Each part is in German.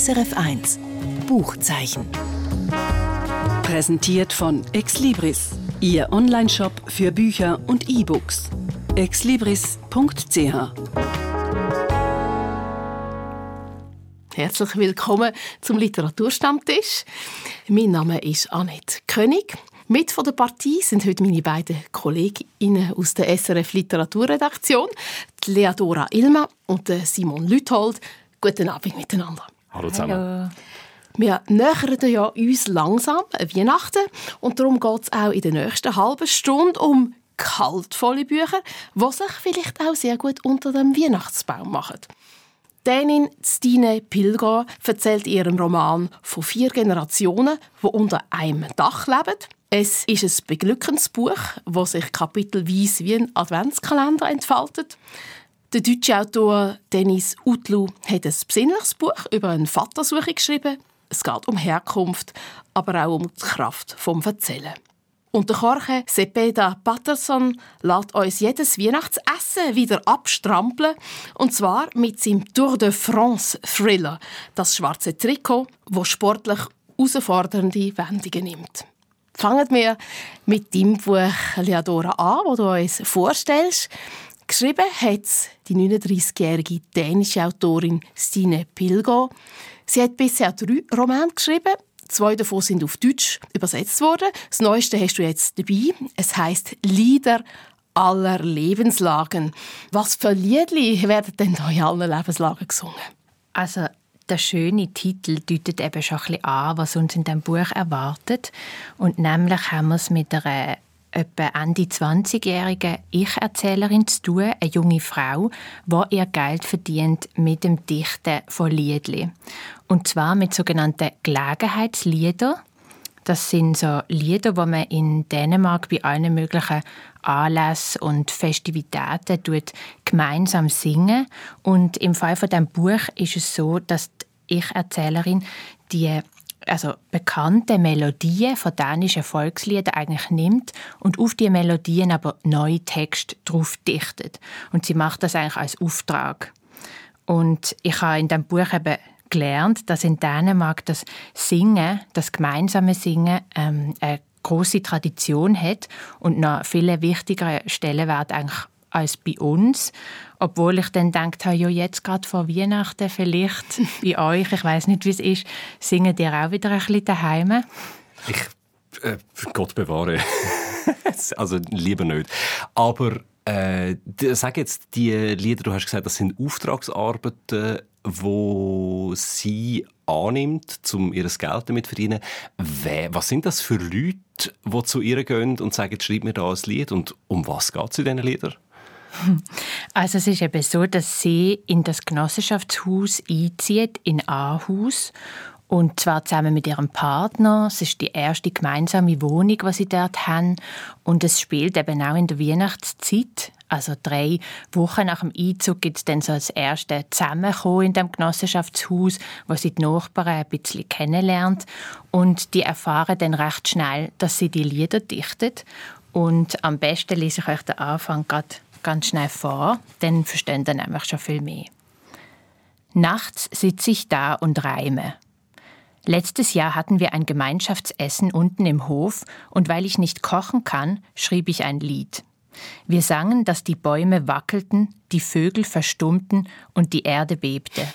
SRF 1 Buchzeichen. Präsentiert von Exlibris, Ihr Onlineshop für Bücher und E-Books. exlibris.ch Herzlich willkommen zum Literaturstammtisch. Mein Name ist Annette König. Mit von der Partie sind heute meine beiden Kolleginnen aus der SRF Literaturredaktion, die Leadora Ilma und Simon Lüthold. Guten Abend miteinander. Hallo zusammen. Hallo. Wir nähern ja uns langsam Weihnachten und darum geht es auch in der nächsten halben Stunde um kaltvolle Bücher, die sich vielleicht auch sehr gut unter dem Weihnachtsbaum machen. Dänin Stine Pilger erzählt in ihrem Roman von vier Generationen, die unter einem Dach leben – es ist ein beglückendes Buch, das sich kapitelweise wie ein Adventskalender entfaltet. Der deutsche Autor Dennis Utlu hat ein besinnliches Buch über eine Vatersuche geschrieben. Es geht um Herkunft, aber auch um die Kraft vom Erzählen. Und der Jorge Cepeda Patterson lässt uns jedes Weihnachtsessen wieder abstrampeln. Und zwar mit seinem Tour de France Thriller, das schwarze Trikot, wo sportlich herausfordernde Wendungen nimmt. Fangen wir mit deinem Buch Leadora an, das du uns vorstellst. Geschrieben hat die 39-jährige dänische Autorin Stine Pilgo. Sie hat bisher drei Romane geschrieben. Zwei davon sind auf Deutsch übersetzt worden. Das neueste hast du jetzt dabei. Es heißt Lieder aller Lebenslagen. Was für Liedli werden denn da in allen Lebenslagen gesungen? Also der schöne Titel deutet eben schon ein bisschen an, was uns in dem Buch erwartet. Und nämlich haben wir es mit einer etwa Ende 20-jährigen Ich-Erzählerin zu tun, eine junge Frau, die ihr Geld verdient mit dem Dichten von Liedli. Und zwar mit sogenannten Gelegenheitsliedern. Das sind so Lieder, die man in Dänemark bei allen möglichen Anlässen und Festivitäten tut, gemeinsam singen. Und im Fall von dem Buch ist es so, dass die Ich-Erzählerin die also bekannte Melodien von dänischen Volksliedern eigentlich nimmt und auf die Melodien aber neue Texte drauf dichtet. Und sie macht das eigentlich als Auftrag. Und ich habe in dem Buch eben gelernt, dass in Dänemark das Singen, das gemeinsame Singen, ähm, eine große Tradition hat und noch viele wichtigere Stellenwert eigentlich als bei uns. Obwohl ich dann gedacht habe, ja, jetzt gerade vor Weihnachten vielleicht bei euch, ich weiß nicht, wie es ist, singen ihr auch wieder ein bisschen daheim? Ich, äh, Gott bewahre. also lieber nicht. Aber äh, sag jetzt, die Lieder, du hast gesagt, das sind Auftragsarbeiten, wo sie annimmt, um ihr Geld damit zu verdienen. Was sind das für Leute, die zu ihr gehen und sagen, schreib mir da ein Lied? Und um was geht es in diesen Liedern? Also es ist eben so, dass sie in das Genossenschaftshaus einzieht, in Aarhus. Und zwar zusammen mit ihrem Partner. Es ist die erste gemeinsame Wohnung, die sie dort haben. Und es spielt eben auch in der Weihnachtszeit. Also drei Wochen nach dem Einzug gibt es dann so das erste Zusammenkommen in dem Genossenschaftshaus, wo sie die Nachbarn ein bisschen kennenlernt. Und die erfahren dann recht schnell, dass sie die Lieder dichtet. Und am besten lese ich euch den Anfang gerade ganz schnell vor, dann verstehen dann nämlich schon viel mehr. Nachts sitze ich da und reime. Letztes Jahr hatten wir ein Gemeinschaftsessen unten im Hof und weil ich nicht kochen kann, schrieb ich ein Lied. Wir sangen, dass die Bäume wackelten, die Vögel verstummten und die Erde bebte.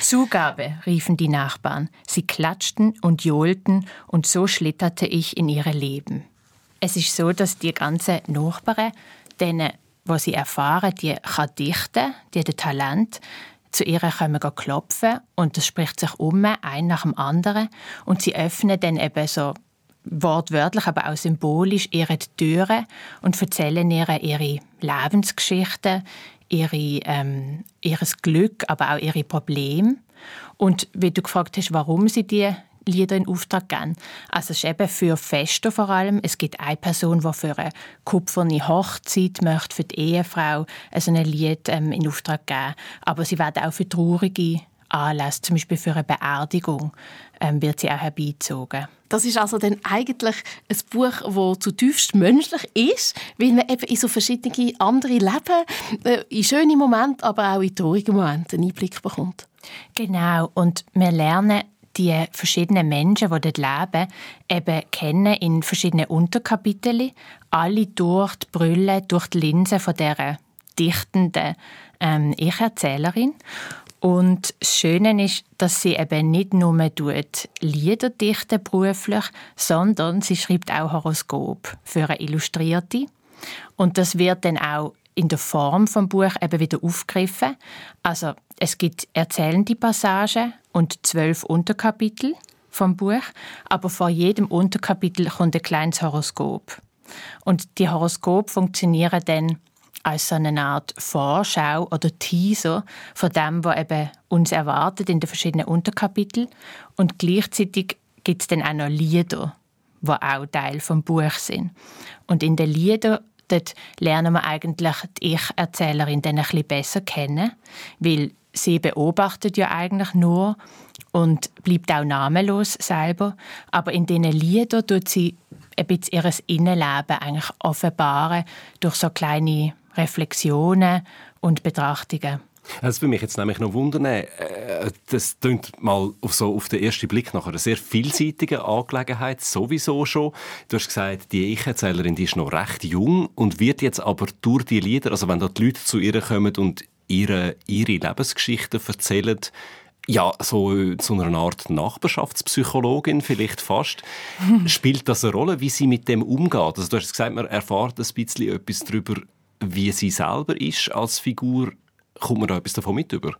Zugabe, riefen die Nachbarn. Sie klatschten und johlten und so schlitterte ich in ihre Leben. Es ist so, dass die ganzen Nachbarn, denen was sie erfahren, die kann dichten, die hat ein Talent. Zu ihr wir klopfen und das spricht sich um, ein nach dem anderen. Und sie öffnen dann eben so wortwörtlich, aber auch symbolisch ihre Türen und erzählen ihr ihre Lebensgeschichten, ihre, ähm, ihres Glück, aber auch ihre Probleme. Und wie du gefragt hast, warum sie die Lieder in Auftrag geben. Also es ist eben für Feste vor allem. Es gibt eine Person, die für eine kupferne Hochzeit möchte, für die Ehefrau also ein Lied ähm, in Auftrag geben. Aber sie werden auch für traurige Anlass, zum Beispiel für eine Beerdigung, ähm, wird sie auch herbeizogen. Das ist also dann eigentlich ein Buch, das zutiefst menschlich ist, weil man eben in so verschiedene andere Leben, äh, in schöne Momente, aber auch in traurige Momente einen Einblick bekommt. Genau, und wir lernen die verschiedenen Menschen, die dort leben, eben kennen in verschiedenen Unterkapiteln, alle durch die Brille, durch die Linse von dieser dichtenden ähm, Ich-Erzählerin. Und das Schöne ist, dass sie eben nicht nur tut Lieder dichten beruflich, sondern sie schreibt auch Horoskop für eine Illustrierte. Und das wird dann auch in der Form vom Buch eben wieder aufgegriffen. Also es gibt erzählende Passagen und zwölf Unterkapitel vom Buch, aber vor jedem Unterkapitel kommt ein kleines Horoskop. Und die Horoskop funktionieren dann als so eine Art Vorschau oder Teaser von dem, was eben uns erwartet in den verschiedenen Unterkapiteln. Und gleichzeitig gibt es dann auch noch Lieder, die auch Teil vom Buch sind. Und in den Liedern dort lernen wir eigentlich die Ich-Erzählerin dann ein bisschen besser kennen, weil sie beobachtet ja eigentlich nur und bleibt auch namenlos selber. Aber in diesen Liedern tut sie ein bisschen ihr Innenleben eigentlich offenbaren durch so kleine Reflexionen und Betrachtungen. Das würde mich jetzt nämlich noch wundern. Äh, das klingt mal auf, so auf den ersten Blick nach einer sehr vielseitigen Angelegenheit, sowieso schon. Du hast gesagt, die Ich-Erzählerin ist noch recht jung und wird jetzt aber durch die Lieder, also wenn da die Leute zu ihr kommen und ihre, ihre Lebensgeschichten erzählen, ja, so zu einer Art Nachbarschaftspsychologin vielleicht fast. Spielt das eine Rolle, wie sie mit dem umgeht? Also du hast gesagt, man erfahrt ein bisschen etwas darüber, wie sie selber ist als Figur Kommt man da etwas davon mit über?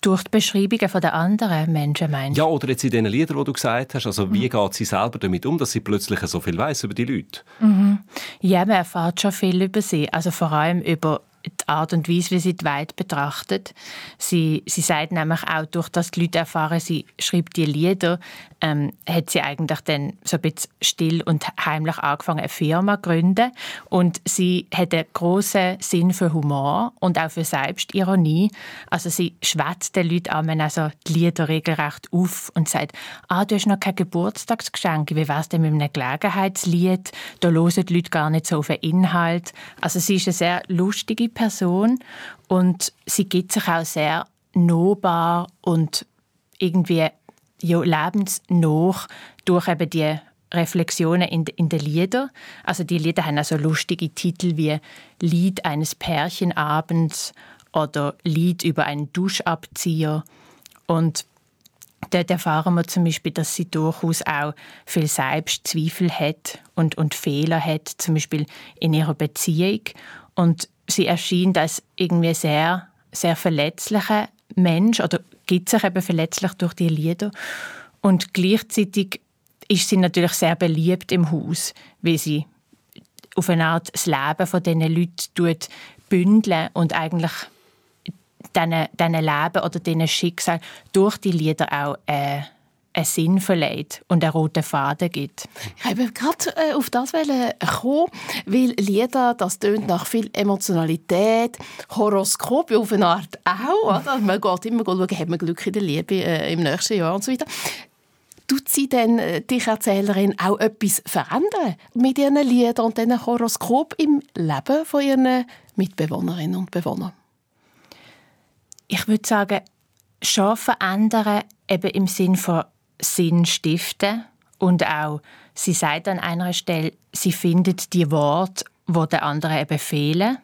Durch die Beschreibungen der anderen Menschen, meinst du? Ja, oder jetzt in den Liedern, die du gesagt hast. Also, wie mhm. geht sie selber damit um, dass sie plötzlich so viel weiß über die Leute? Mhm. Ja, man erfährt schon viel über sie. Also vor allem über Art und Weise, wie sie die Welt betrachtet. Sie, sie sagt nämlich auch, durch das die Leute erfahren, sie schreibt die Lieder, ähm, hat sie eigentlich dann so ein bisschen still und heimlich angefangen, eine Firma zu gründen. Und sie hat einen grossen Sinn für Humor und auch für Selbstironie. Also sie schwätzt den Leuten an, also die Lieder regelrecht auf und sagt, ah, du hast noch kein Geburtstagsgeschenk, wie wär's denn mit einem Gelegenheitslied? Da hören die Leute gar nicht so auf den Inhalt. Also sie ist eine sehr lustige Person und sie gibt sich auch sehr nahbar und irgendwie ja, lebensnah durch eben die Reflexionen in, in den Liedern. Also die Lieder haben also lustige Titel wie Lied eines Pärchenabends oder Lied über einen Duschabzieher. Und dort erfahren wir zum Beispiel, dass sie durchaus auch viel Selbstzweifel hat und, und Fehler hat, zum Beispiel in ihrer Beziehung. Und sie erscheint als irgendwie sehr, sehr verletzlicher Mensch oder gibt sich eben verletzlich durch die Lieder. Und gleichzeitig ist sie natürlich sehr beliebt im Haus, weil sie auf eine Art das Leben von diesen Leuten bündeln und eigentlich diesen Leben oder diesen Schicksal durch die Lieder auch äh, einen Sinn verleiht und einen roten Faden gibt. Ich wollte gerade äh, auf das kommen, weil Lieder, das tönt nach viel Emotionalität, Horoskop auf eine Art auch. Oder? Man geht immer schauen, hat man Glück in der Liebe äh, im nächsten Jahr und so weiter. Tut sie denn, äh, dich Erzählerin, auch etwas verändern mit ihren Liedern und diesen Horoskop im Leben von ihren Mitbewohnerinnen und Bewohnern? Ich würde sagen, schon verändern, eben im Sinn von Sinn stiften und auch, sie sagt an einer Stelle, sie findet die Worte, wo der andere eben fehlen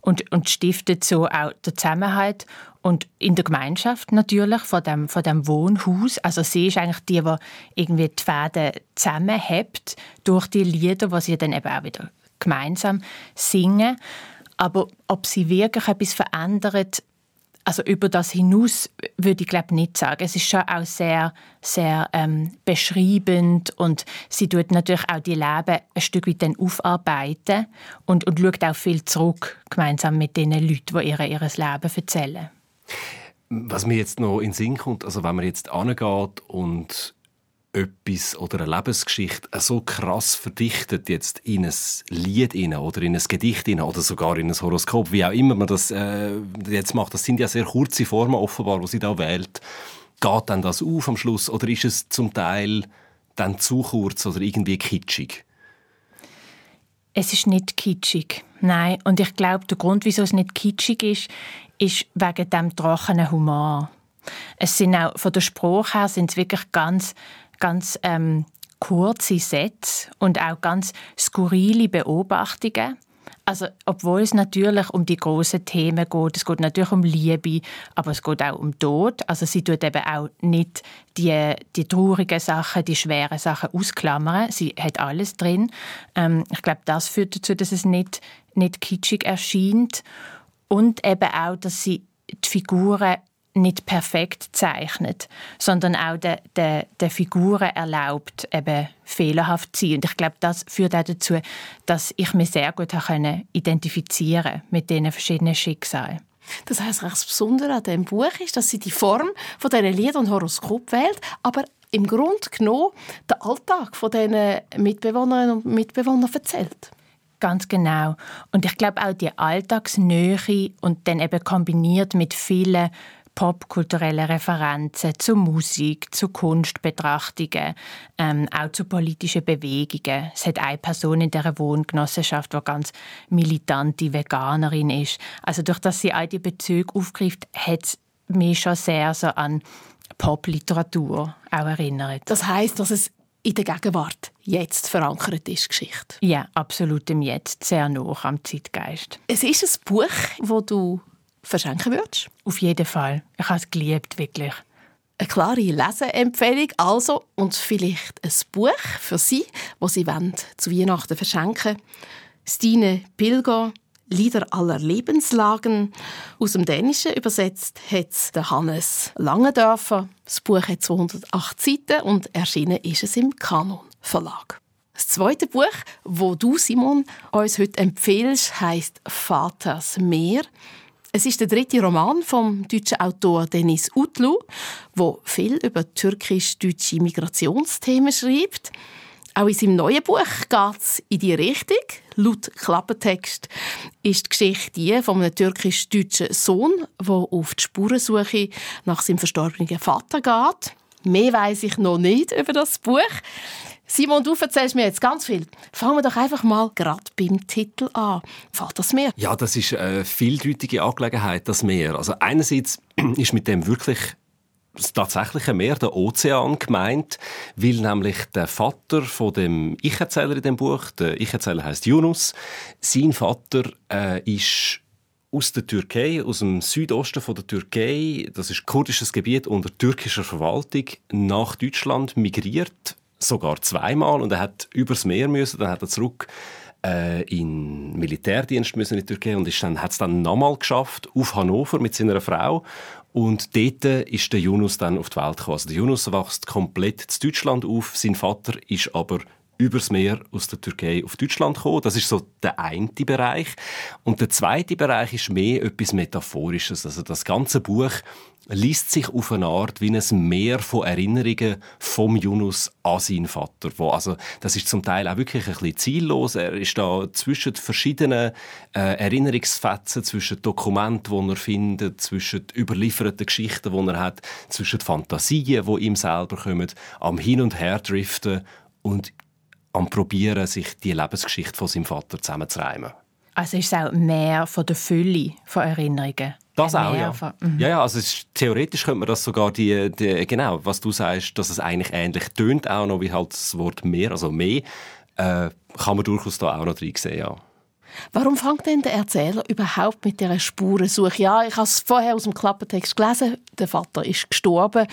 und, und stiftet so auch den Zusammenhalt und in der Gemeinschaft natürlich von dem, von dem Wohnhaus. Also sie ist eigentlich die, die irgendwie die Fäden zusammenhält durch die Lieder, die sie dann eben auch wieder gemeinsam singen. Aber ob sie wirklich etwas verändert, also über das hinaus würde ich glaube nicht sagen. Es ist schon auch sehr, sehr ähm, beschreibend und sie tut natürlich auch die Leben ein Stück weit dann aufarbeiten und, und schaut auch viel zurück gemeinsam mit den Leuten, die ihr ihr Leben erzählen. Was mir jetzt noch in den Sinn kommt, also wenn man jetzt angeht und etwas oder eine Lebensgeschichte so krass verdichtet jetzt in ein Lied oder in ein Gedicht oder sogar in ein Horoskop, wie auch immer man das äh, jetzt macht. Das sind ja sehr kurze Formen offenbar, die sie da wählt. Geht dann das auf am Schluss oder ist es zum Teil dann zu kurz oder irgendwie kitschig? Es ist nicht kitschig, nein. Und ich glaube, der Grund, wieso es nicht kitschig ist, ist wegen dem trockenen Humor. Es sind auch von der Sprache her sind es wirklich ganz, ganz ähm, kurze Sätze und auch ganz skurrile Beobachtungen. Also, obwohl es natürlich um die großen Themen geht, es geht natürlich um Liebe, aber es geht auch um Tod. Also sie tut eben auch nicht die, die traurigen Sachen, die schweren Sachen ausklammern. Sie hat alles drin. Ähm, ich glaube, das führt dazu, dass es nicht, nicht kitschig erscheint. Und eben auch, dass sie die Figuren nicht perfekt zeichnet, sondern auch den, den, den Figuren erlaubt, eben fehlerhaft zu sein. Und ich glaube, das führt auch dazu, dass ich mich sehr gut identifizieren mit diesen verschiedenen Schicksalen. Das heißt, das Besondere an diesem Buch ist, dass sie die Form von diesen Liedern und Horoskop wählt, aber im Grunde genommen den Alltag von diesen Mitbewohnerinnen und Mitbewohnern erzählt. Ganz genau. Und ich glaube auch die Alltagsnähe und dann eben kombiniert mit vielen popkulturelle Referenzen zu Musik, zu Kunstbetrachtungen, ähm, auch zu politischen Bewegungen. Es hat eine Person in der Wohngenossenschaft, die ganz militante Veganerin ist. Also durch dass sie all die Bezüge aufgreift, hat es mich schon sehr so an Popliteratur auch erinnert. Das heißt, dass es in der Gegenwart jetzt verankert ist, Geschichte. Ja, absolut im Jetzt, sehr nah am Zeitgeist. Es ist ein Buch, wo du verschenken würdest? Auf jeden Fall. Ich habe es geliebt, wirklich. Eine klare Leseempfehlung also und vielleicht ein Buch für Sie, das Sie wollen, zu Weihnachten verschenken Stine Pilger, Lieder aller Lebenslagen. Aus dem Dänischen übersetzt hat es Hannes Langendörfer. Das Buch hat 208 Seiten und erschienen ist es im Kanon Verlag. Das zweite Buch, wo du Simon uns heute empfiehlst, heißt Vaters Meer. Es ist der dritte Roman vom deutschen Autor Denis Utlu, wo viel über türkisch-deutsche Migrationsthemen schreibt. Auch in seinem neuen Buch geht es in die Richtung. Laut Klappentext ist die Geschichte die von einem türkisch-deutschen Sohn, der auf die Spurensuche nach seinem verstorbenen Vater geht. Mehr weiß ich noch nicht über das Buch. Simon, du erzählst mir jetzt ganz viel. Fangen wir doch einfach mal gerade beim Titel an. Fällt das Meer? Ja, das ist eine vieldeutige Angelegenheit, das Meer. Also einerseits ist mit dem wirklich das tatsächliche Meer, der Ozean, gemeint, weil nämlich der Vater von dem Ich-Erzähler in dem Buch, der Ich-Erzähler heißt Yunus, sein Vater äh, ist aus der Türkei, aus dem Südosten von der Türkei, das ist kurdisches Gebiet unter türkischer Verwaltung, nach Deutschland migriert sogar zweimal und er hat übers Meer müssen, dann hat er zurück äh, in Militärdienst müssen in die Türkei und ist dann hat es dann nochmal geschafft auf Hannover mit seiner Frau und dort ist der Yunus dann auf die Welt gekommen. Also der Yunus wächst komplett in Deutschland auf, sein Vater ist aber übers Meer aus der Türkei auf Deutschland gekommen. Das ist so der eine Bereich. Und der zweite Bereich ist mehr etwas Metaphorisches. Also das ganze Buch liest sich auf eine Art wie ein Meer von Erinnerungen vom Yunus an seinen Vater. Wo also, das ist zum Teil auch wirklich ein bisschen ziellos. Er ist da zwischen verschiedenen äh, Erinnerungsfetzen, zwischen Dokumenten, die er findet, zwischen überlieferten Geschichten, die er hat, zwischen Fantasien, die ihm selber kommen, am Hin und Her driften und am Probieren, sich die Lebensgeschichte von seinem Vater zusammenzureimen. Also ist es auch mehr von der Fülle von Erinnerungen? Das auch, ja. Mhm. Ja, ja, also ist, theoretisch könnte man das sogar, die, die, genau, was du sagst, dass es eigentlich ähnlich tönt, auch noch wie halt das Wort mehr, also mehr, äh, kann man durchaus da auch noch drin sehen, ja. Warum fängt denn der Erzähler überhaupt mit dieser Spurensuche? Ja, ich habe es vorher aus dem Klappentext gelesen, der Vater ist gestorben.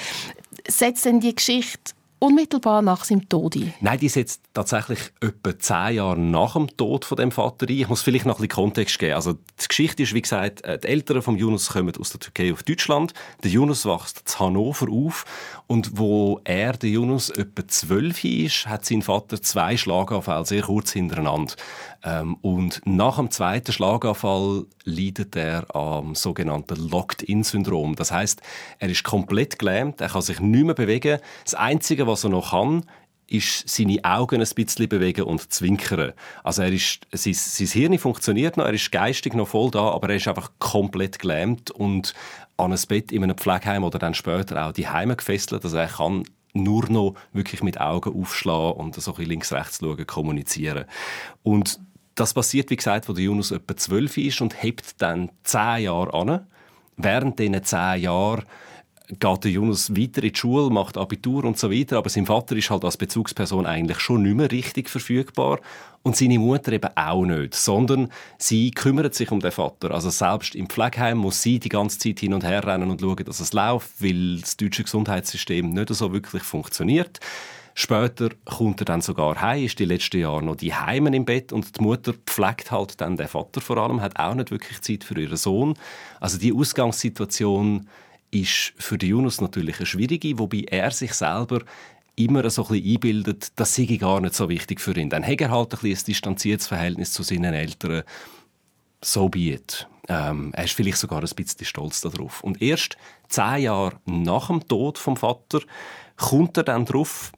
Setzt denn die Geschichte unmittelbar nach seinem Tod ein? Nein, die setzt tatsächlich etwa zehn Jahre nach dem Tod von dem Vater ein. Ich muss vielleicht noch ein bisschen Kontext geben. Also die Geschichte ist, wie gesagt, äh, die Eltern von Yunus kommen aus der Türkei auf Deutschland. Der Yunus wächst in Hannover auf und wo er, der Yunus, etwa zwölf ist, hat sein Vater zwei Schlaganfälle sehr kurz hintereinander. Ähm, und nach dem zweiten Schlaganfall leidet er am sogenannten Locked-in-Syndrom. Das heißt, er ist komplett gelähmt, er kann sich nicht mehr bewegen. Das Einzige, was er noch kann, ist seine Augen ein bisschen bewegen und zwinkern. Also er ist, sein, sein Hirn funktioniert noch, er ist geistig noch voll da, aber er ist einfach komplett gelähmt und an ein Bett in einem Pflegeheim oder dann später auch die Heime gefesselt. Also er kann nur noch wirklich mit Augen aufschlagen und so ein bisschen links-rechts schauen, kommunizieren. Und das passiert, wie gesagt, wo der Yunus etwa zwölf ist und hebt dann zehn Jahre an. Während diesen zehn Jahren geht der Jonas weiter in die Schule, macht Abitur und so weiter, aber sein Vater ist halt als Bezugsperson eigentlich schon nicht mehr richtig verfügbar und seine Mutter eben auch nicht, sondern sie kümmert sich um den Vater. Also selbst im Pflegeheim muss sie die ganze Zeit hin und her rennen und schauen, dass es läuft, weil das deutsche Gesundheitssystem nicht so wirklich funktioniert. Später kommt er dann sogar heim, ist die letzten Jahre noch die Heimen im Bett und die Mutter pflegt halt dann den Vater vor allem, hat auch nicht wirklich Zeit für ihren Sohn. Also die Ausgangssituation ist für den Yunus natürlich eine schwierige, wobei er sich selber immer so ein bisschen einbildet, das sei gar nicht so wichtig für ihn. Dann hat er halt ein, bisschen ein distanziertes Verhältnis zu seinen Eltern. So be it. Ähm, er ist vielleicht sogar ein bisschen stolz darauf. Und erst zehn Jahre nach dem Tod vom Vater kommt er dann darauf,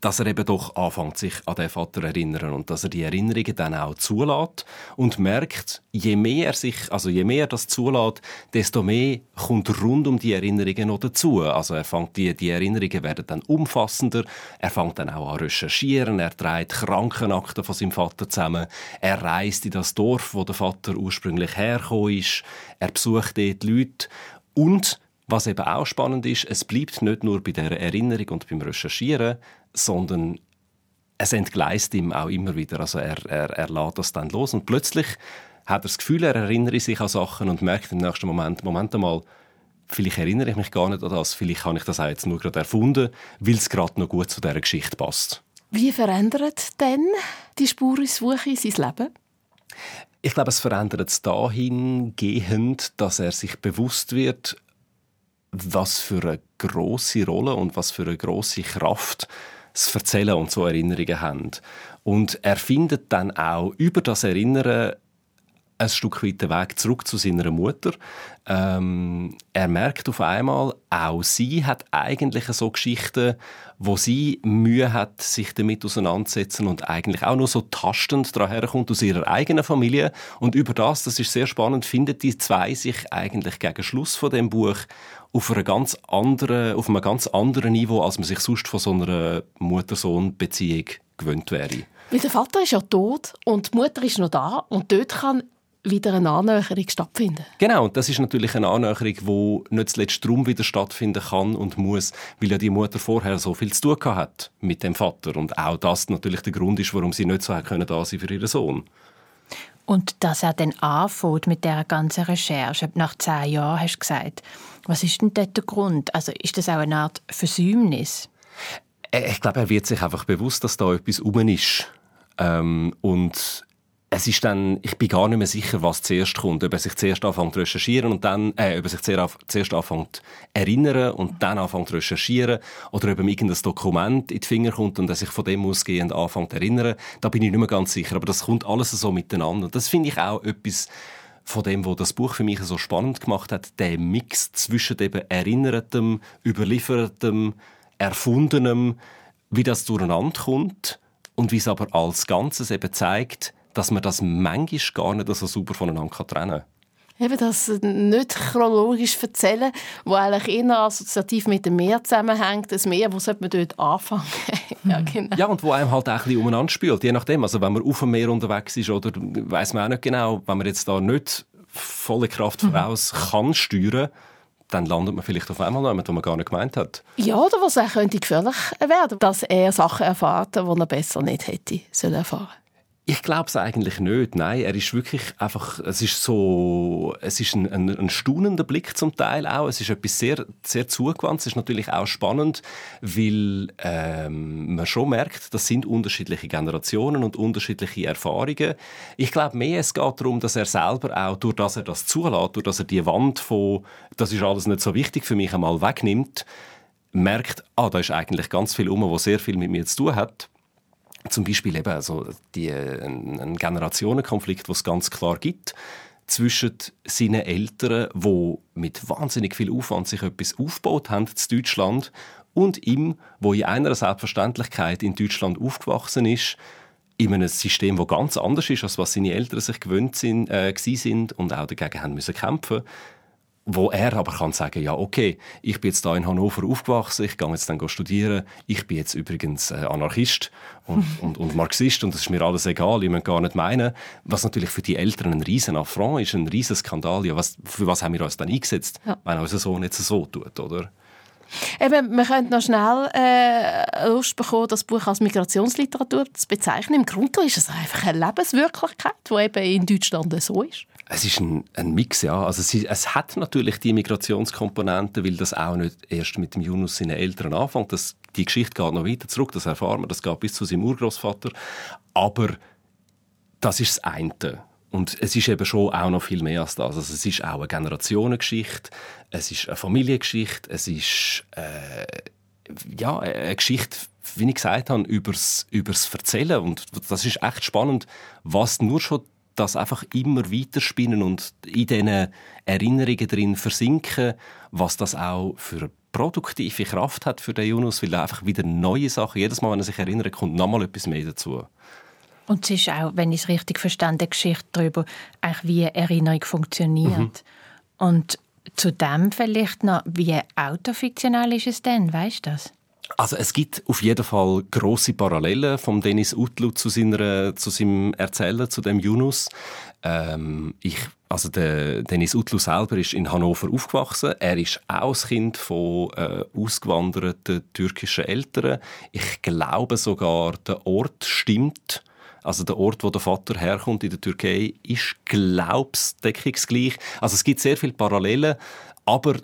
dass er eben doch anfängt, sich an den Vater zu erinnern und dass er die Erinnerungen dann auch zulässt und merkt, je mehr er sich, also je mehr er das zulässt, desto mehr kommt rund um die Erinnerungen noch dazu. Also er fängt die, die Erinnerungen werden dann umfassender, er fängt dann auch an recherchieren, er trägt Krankenakten von seinem Vater zusammen, er reist in das Dorf, wo der Vater ursprünglich hergekommen ist, er besucht dort Leute und was eben auch spannend ist, es bleibt nicht nur bei der Erinnerung und beim Recherchieren, sondern es entgleist ihm auch immer wieder. Also er, er, er lässt das dann los und plötzlich hat er das Gefühl, er erinnere sich an Sachen und merkt im nächsten Moment, Moment einmal, vielleicht erinnere ich mich gar nicht an das, vielleicht habe ich das auch jetzt nur gerade erfunden, weil es gerade noch gut zu dieser Geschichte passt. Wie verändert denn die Spurensuche sein Leben? Ich glaube, es verändert es dahingehend, dass er sich bewusst wird, was für eine große Rolle und was für eine große Kraft das Erzählen und so Erinnerungen haben. Und er findet dann auch über das Erinnern ein Stück weit den Weg zurück zu seiner Mutter. Ähm, er merkt auf einmal, auch sie hat eigentlich so Geschichten, wo sie Mühe hat, sich damit auseinanderzusetzen und eigentlich auch nur so tastend daran herkommt aus ihrer eigenen Familie. Und über das, das ist sehr spannend, findet die zwei sich eigentlich gegen Schluss von dem Buch auf, einer ganz anderen, auf einem ganz anderen Niveau, als man sich sonst von so einer Mutter-Sohn-Beziehung gewöhnt wäre. Weil der Vater ist ja tot und die Mutter ist noch da und dort kann wieder eine Annäherung stattfinden. Genau, und das ist natürlich eine Annäherung, die nicht zuletzt darum wieder stattfinden kann und muss, weil ja die Mutter vorher so viel zu tun hat mit dem Vater und auch das natürlich der Grund ist, warum sie nicht so können da sein für ihren Sohn. Und dass er dann anfängt mit der ganzen Recherche, nach zehn Jahren hast du gesagt, was ist denn dort der Grund? Also ist das auch eine Art Versäumnis? Äh, ich glaube, er wird sich einfach bewusst, dass da etwas um ist. Ähm, und es ist dann, ich bin gar nicht mehr sicher, was zuerst kommt. Ob er sich zuerst anfängt zu recherchieren und dann, äh, ob er sich zuerst anfängt zu erinnern und dann anfängt zu recherchieren oder ob ihm irgendein Dokument in die Finger kommt und er sich von dem ausgehend anfängt zu erinnern. Da bin ich nicht mehr ganz sicher. Aber das kommt alles so miteinander. Das finde ich auch etwas von dem, was das Buch für mich so spannend gemacht hat. Der Mix zwischen eben Erinnertem, Überliefertem, Erfundenem, wie das durcheinander kommt und wie es aber als Ganzes eben zeigt, dass man das manchmal gar nicht so super voneinander trennen kann. Eben das nicht chronologisch erzählen, wo eigentlich eher assoziativ mit dem Meer zusammenhängt. Das Meer, wo sollte man dort anfangen? ja, genau. ja, und wo einem halt auch ein bisschen umeinander spült, je nachdem. Also wenn man auf dem Meer unterwegs ist oder weiß man auch nicht genau, wenn man jetzt da nicht volle Kraft voraus mhm. kann steuern, dann landet man vielleicht auf einmal noch wo man gar nicht gemeint hat. Ja, oder was auch gefährlich werden, dass er Sachen erfährt, die er besser nicht hätte sollen erfahren Ich glaube es eigentlich nicht. Nein, er ist wirklich einfach, es ist so, es ist ein, ein, ein staunender Blick zum Teil auch. Es ist etwas sehr, sehr zugewandt. Es ist natürlich auch spannend, weil ähm, man schon merkt, das sind unterschiedliche Generationen und unterschiedliche Erfahrungen. Ich glaube mehr, es geht darum, dass er selber auch, durch dass er das zulässt, durch dass er die Wand von, das ist alles nicht so wichtig für mich, einmal wegnimmt, merkt, ah, da ist eigentlich ganz viel um, was sehr viel mit mir zu tun hat zum Beispiel eben also die, ein Generationenkonflikt, den es ganz klar gibt zwischen seinen Eltern, die mit wahnsinnig viel Aufwand sich etwas aufgebaut haben in Deutschland, und ihm, wo in einer Selbstverständlichkeit in Deutschland aufgewachsen ist, in einem System, das ganz anders ist, als was seine Eltern sich gewöhnt sind, äh, sind und auch dagegen haben müssen kämpfen wo er aber kann sagen, ja, okay, ich bin jetzt da in Hannover aufgewachsen, ich gehe jetzt dann studieren, ich bin jetzt übrigens äh, Anarchist und, und, und, Marxist und das ist mir alles egal, ich möchte gar nicht meinen. Was natürlich für die Eltern ein riesen Affront ist, ein riesen Skandal. Ja, was, für was haben wir uns dann eingesetzt, ja. wenn unser Sohn jetzt so tut, oder? Eben, wir können noch schnell äh, Lust bekommen, das Buch als Migrationsliteratur zu bezeichnen. Im Grunde ist es einfach eine Lebenswirklichkeit, die eben in Deutschland so ist. Es ist ein, ein Mix, ja. Also es, es, hat natürlich die Migrationskomponente, weil das auch nicht erst mit dem Yunus seinen Eltern anfängt. Das, die Geschichte geht noch weiter zurück, das erfahren wir. Das geht bis zu seinem Urgroßvater. Aber das ist das eine. Und es ist eben schon auch noch viel mehr als das. Also es ist auch eine Generationengeschichte, es ist eine Familiengeschichte, es ist äh, ja, eine Geschichte, wie ich gesagt habe, übers, übers Erzählen. Und das ist echt spannend, was nur schon das einfach immer weiterspinnen und in diesen Erinnerungen drin versinken, was das auch für produktive Kraft hat für den Yunus, weil er einfach wieder neue Sachen, jedes Mal, wenn er sich erinnert, kommt nochmal etwas mehr dazu. Und es ist auch, wenn ich es richtig verstanden eine Geschichte darüber, wie Erinnerung funktioniert. Mhm. Und zu dem vielleicht noch, wie autofiktional ist es denn, weißt du das? Also es gibt auf jeden Fall große Parallelen von Dennis Utlu zu, seiner, zu seinem Erzähler, zu dem Yunus. Ähm, ich, also der Dennis Utlu selber ist in Hannover aufgewachsen. Er ist auch das Kind von äh, ausgewanderten türkischen Eltern. Ich glaube sogar, der Ort stimmt. Also der Ort, wo der Vater herkommt in der Türkei, ist glaubsdeckungsgleich. Also es gibt sehr viele Parallelen, aber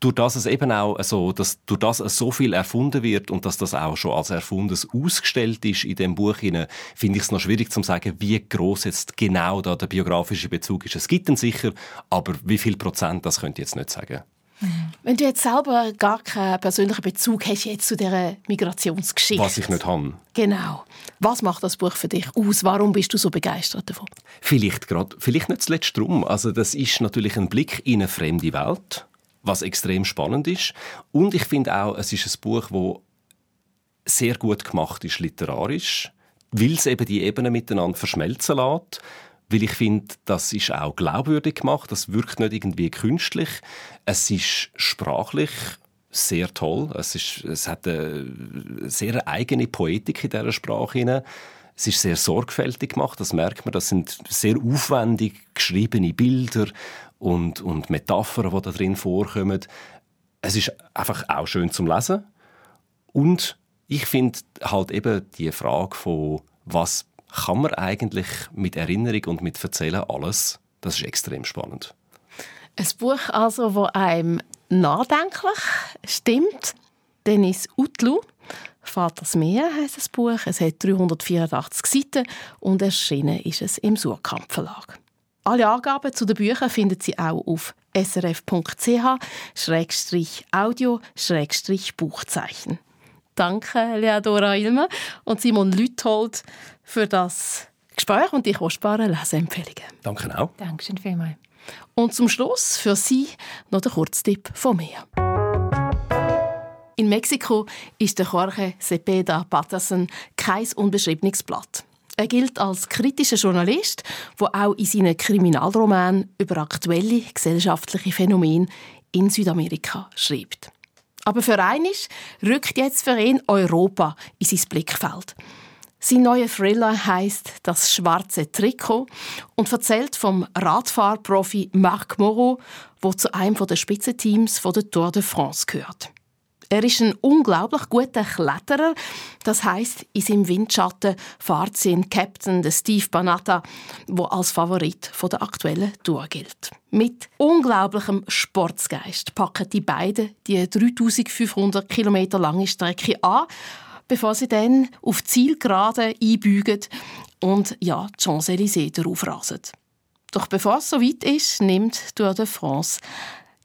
durch das es eben auch so, dass durch das es so viel erfunden wird und dass das auch schon als Erfundenes ausgestellt ist in dem Buch finde ich es noch schwierig zu sagen, wie groß jetzt genau da der biografische Bezug ist. Es gibt ihn sicher, aber wie viel Prozent, das könnte ich jetzt nicht sagen. Mhm. Wenn du jetzt selber gar keinen persönlichen Bezug hast jetzt zu dieser Migrationsgeschichte. Was ich nicht habe. Genau. Was macht das Buch für dich aus? Warum bist du so begeistert davon? Vielleicht gerade, vielleicht nicht zuletzt drum. Also das ist natürlich ein Blick in eine fremde Welt was extrem spannend ist. Und ich finde auch, es ist ein Buch, das sehr gut gemacht ist literarisch, weil es eben die Ebenen miteinander verschmelzen lässt. Weil ich finde, das ist auch glaubwürdig gemacht. Das wirkt nicht irgendwie künstlich. Es ist sprachlich sehr toll. Es, ist, es hat eine sehr eigene Poetik in dieser Sprache. Es ist sehr sorgfältig gemacht, das merkt man. Das sind sehr aufwendig geschriebene Bilder und, und Metaphern, die da drin vorkommen. Es ist einfach auch schön zum Lesen. Und ich finde halt eben die Frage von, was kann man eigentlich mit Erinnerung und mit Erzählen alles, das ist extrem spannend. Ein Buch also, wo einem nachdenklich stimmt. Dennis Utlu. Vaters Meer heißt das Buch. Es hat 384 Seiten und erschienen ist es im Surkamp Verlag. Alle Angaben zu den Büchern finden Sie auch auf srf.ch-audio-buchzeichen. Danke, Leodora Ilmer und Simon Lüthold für das Gespräch und die kostbaren Leseempfehlungen. Danke auch. Dankeschön vielmals. Und zum Schluss für Sie noch der Kurztipp von mir. In Mexiko ist der Jorge Cepeda Patterson kein unbeschriebenes Blatt. Er gilt als kritischer Journalist, der auch in seinen Kriminalromanen über aktuelle gesellschaftliche Phänomene in Südamerika schreibt. Aber für eines rückt jetzt für ihn Europa in sein Blickfeld. Sein neuer Thriller heißt Das schwarze Trikot und erzählt vom Radfahrprofi Marc Moreau, der zu einem der Spitzenteams der Tour de France gehört. Er ist ein unglaublich guter Kletterer. Das heißt, in seinem Windschatten fährt sein Captain Steve Banatta, wo als Favorit der aktuellen Tour gilt. Mit unglaublichem Sportsgeist packen die beiden die 3500 Kilometer lange Strecke an, bevor sie dann auf Zielgerade einbügen und ja, die Champs-Élysées darauf rasen. Doch bevor es so weit ist, nimmt Tour de France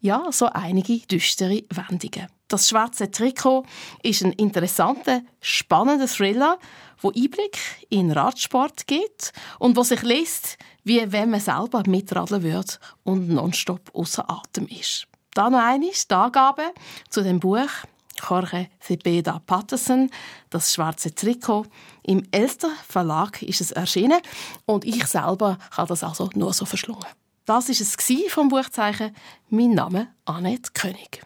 ja so einige düstere Wendungen. Das schwarze Trikot ist ein interessanter, spannender Thriller, wo Einblick in Radsport gibt und wo sich liest, wie wenn man selber mitradeln würde und nonstop außer Atem ist. Da noch einmal die Angabe zu dem Buch Jorge Cepeda Patterson, das schwarze Trikot. Im Elster Verlag ist es erschienen und ich selber habe das also nur so verschlungen. Das ist es vom Buchzeichen. Mein Name Annette König.